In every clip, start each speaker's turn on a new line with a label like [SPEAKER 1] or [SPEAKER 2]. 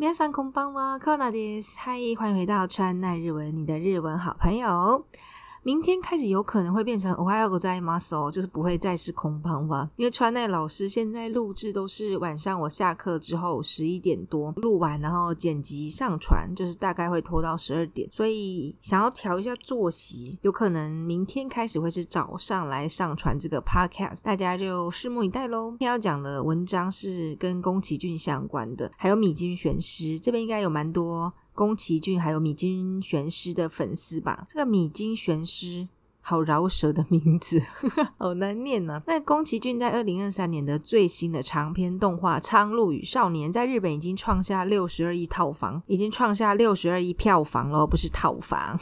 [SPEAKER 1] 皆さんこんばんは。こんにちは。Hi，欢迎回到川奈日文，你的日文好朋友。明天开始有可能会变成我还要再 muscle，就是不会再是空棚吧。因为川内老师现在录制都是晚上，我下课之后十一点多录完，然后剪辑上传，就是大概会拖到十二点。所以想要调一下作息，有可能明天开始会是早上来上传这个 podcast，大家就拭目以待喽。今天要讲的文章是跟宫崎骏相关的，还有米津玄师，这边应该有蛮多。宫崎骏还有米津玄师的粉丝吧？这个米津玄师好饶舌的名字，好难念呐。那宫崎骏在二零二三年的最新的长篇动画《苍鹭与少年》在日本已经创下六十二亿套房，已经创下六十二亿票房喽，不是套房。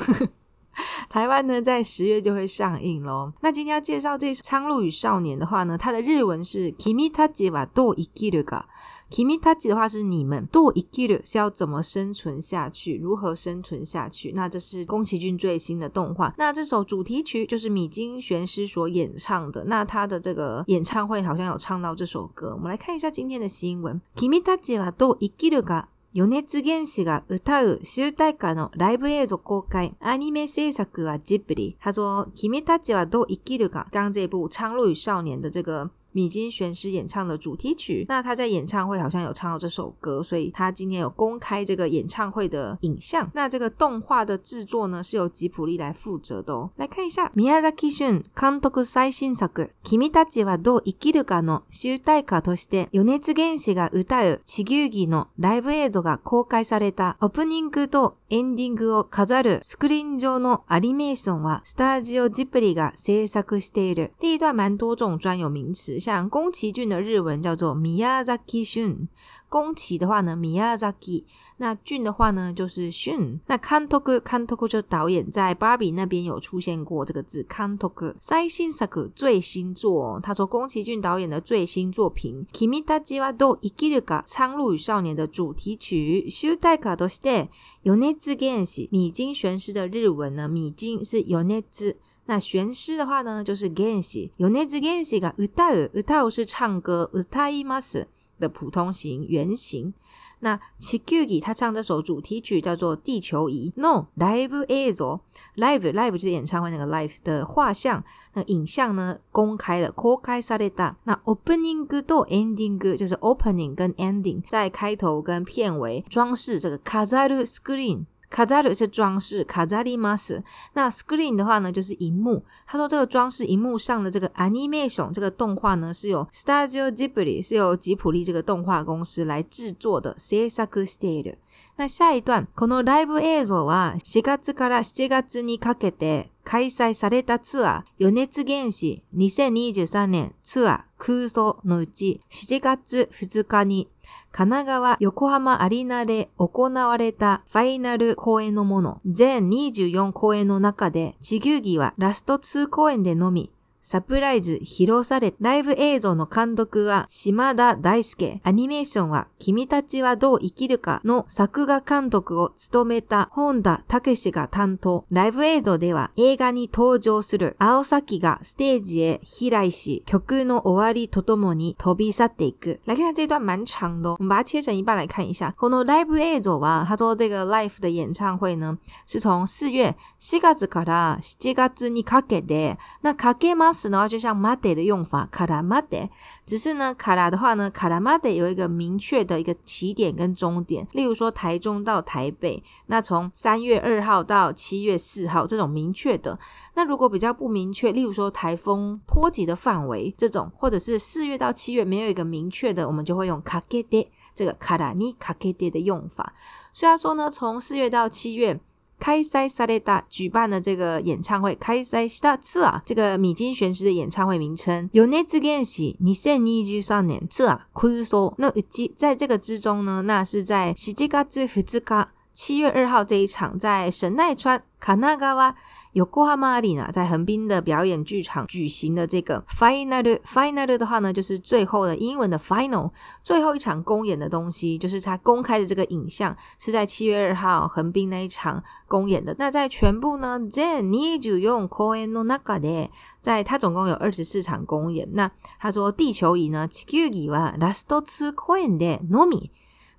[SPEAKER 1] 台湾呢，在十月就会上映喽。那今天要介绍这《苍鹭与少年》的话呢，它的日文是“君たちはどう生きるか”。kimi t a c h 的话是你们，do i k i r 是要怎么生存下去，如何生存下去？那这是宫崎骏最新的动画。那这首主题曲就是米津玄师所演唱的。那他的这个演唱会好像有唱到这首歌。我们来看一下今天的新闻，kimi t a c h a do i k i r 余熱原子が歌う集大歌のライブ映像公開。アニメ制作はジブリ。他说、君たちはどう生きるか。刚这部、昌路与少年的这个米津玄师演唱的主题曲。那他在演唱会好像有唱到这首歌，所以他今天有公开这个演唱会的影像。那这个动画的制作呢，是由吉普力来负责的哦。来看一下，宮崎駿監督最新作「君たちはどう生きるか」の集大化として、余熱原師が歌う地球儀のライブ映像が公開されたオープニングとエンディングを飾るスクリーン上のアニメーションは、スタジオジプリが制作している。第一段蛮多种专有名詞。像宫崎骏の日文叫做宮崎俊。宫崎的话呢，Miyazaki；那俊的话呢，就是 Shun。那 Kantoke Kantoke 就导演在 Barbie 那边有出现过这个字 Kantoke。最新作，最新作，他说宫崎骏导演的最新作品 Kimi ta ji wa do ikiru k a 苍鹭与少年的主题曲 Shu t a i k a do shite。有 n s 健司，米津玄师的日文呢，米津是 n 有内之，那玄师的话呢，就是 g n n s i t s 司。有内之健司が歌う，歌う是唱歌，歌います。的普通形原型，那 u 菊 i 他唱这首主题曲叫做《地球仪》。No live e p s o e live live 就是演唱会那个 live 的画像，那个影像呢公开了。o a s a r され a 那 opening 歌都 ending 歌就是 opening 跟 ending 在开头跟片尾装饰这个 Kazaru Screen。飾る是装饰，飾ります。那 screen 的话呢，就是荧幕。他说这个装饰荧幕上的这个 animation 这个动画呢，是由 Studio Ghibli 是由吉普力这个动画公司来制作的。制作している。那下一段，このライブ映像は4月から7月にかけて開催されたツアー、余熱原始2023年ツアー空想のうち7月2日に神奈川横浜アリーナで行われたファイナル公演のもの、全24公演の中で、地球儀はラスト2公演でのみ、サプライズ披露され、ライブ映像の監督は島田大輔、アニメーションは君たちはどう生きるかの作画監督を務めた本田武史が担当、ライブ映像では映画に登場する青崎がステージへ飛来し、曲の終わりとともに飛び去っていく。来看这段蛮长的、我们把它切成一半来看一下。このライブ映像は、他说这个 live 的演唱会呢，是从月4月から7月にかけて、那かけま然后就像马 e 的用法，卡拉马 e 只是呢，卡拉的话呢，卡拉马 e 有一个明确的一个起点跟终点，例如说台中到台北，那从三月二号到七月四号这种明确的。那如果比较不明确，例如说台风波及的范围这种，或者是四月到七月没有一个明确的，我们就会用卡给爹这个卡拉尼卡给爹的用法。虽然说呢，从四月到七月。开塞萨雷达举办的这个演唱会，开塞西达次啊，这个米津玄师的演唱会名称。有那之见是二千二十三年次啊，可以说那一记在这个之中呢，那是在十几咖次，十几咖。七月二号这一场在神奈川 Kanagawa y o k a 里呢，在横滨的表演剧场举行的这个 final final 的话呢，就是最后的英文的 final 最后一场公演的东西，就是他公开的这个影像是在七月二号横滨那一场公演的。那在全部呢，t h e n 你就用 Koen o n a g a 的，在他总共有二十四场公演。那他说地球仪呢，地球仪啊，Last two Koen 的のみ。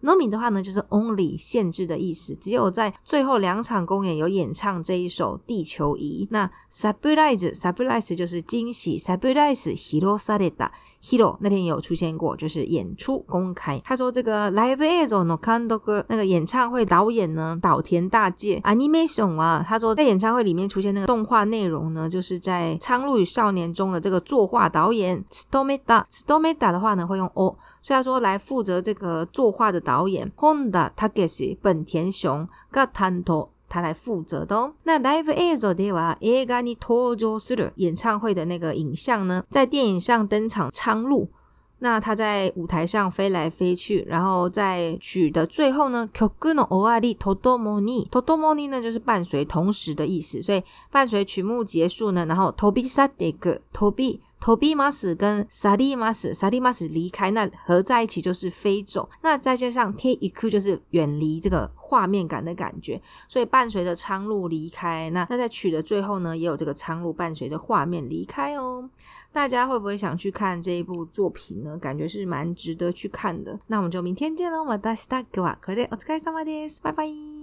[SPEAKER 1] no mi 的话呢，就是 only 限制的意思，只有在最后两场公演有演唱这一首《地球仪》。那 surprise，surprise 就是惊喜，surprise Hiro Saita，Hiro 那天也有出现过，就是演出公开。他说这个 live is no kando 那个演唱会导演呢，岛田大介，animation 啊，他说在演唱会里面出现那个动画内容呢，就是在《苍鹭与少年》中的这个作画导演 Stomeda，Stomeda 的话呢会用 o，虽然说来负责这个作画的导。导演 Honda t Takes 本田雄、が担当。他来负责的。那 live as 的话，演咖尼投上する，演唱会的那个影像呢，在电影上登场。苍鹭。那他在舞台上飞来飞去，然后在曲的最后呢，曲の終わりとどもに、とどもに呢就是伴随同时的意思，所以伴随曲目结束呢，然后投币さで、个投币。投币马屎跟撒地马屎，撒地马屎离开，那合在一起就是飞走。那再加上 i k u 就是远离这个画面感的感觉。所以伴随着苍鹭离开，那那在曲的最后呢，也有这个苍鹭伴随着画面离开哦。大家会不会想去看这一部作品呢？感觉是蛮值得去看的。那我们就明天见喽！马达西达哥瓦克列奥兹盖桑马蒂斯，拜拜。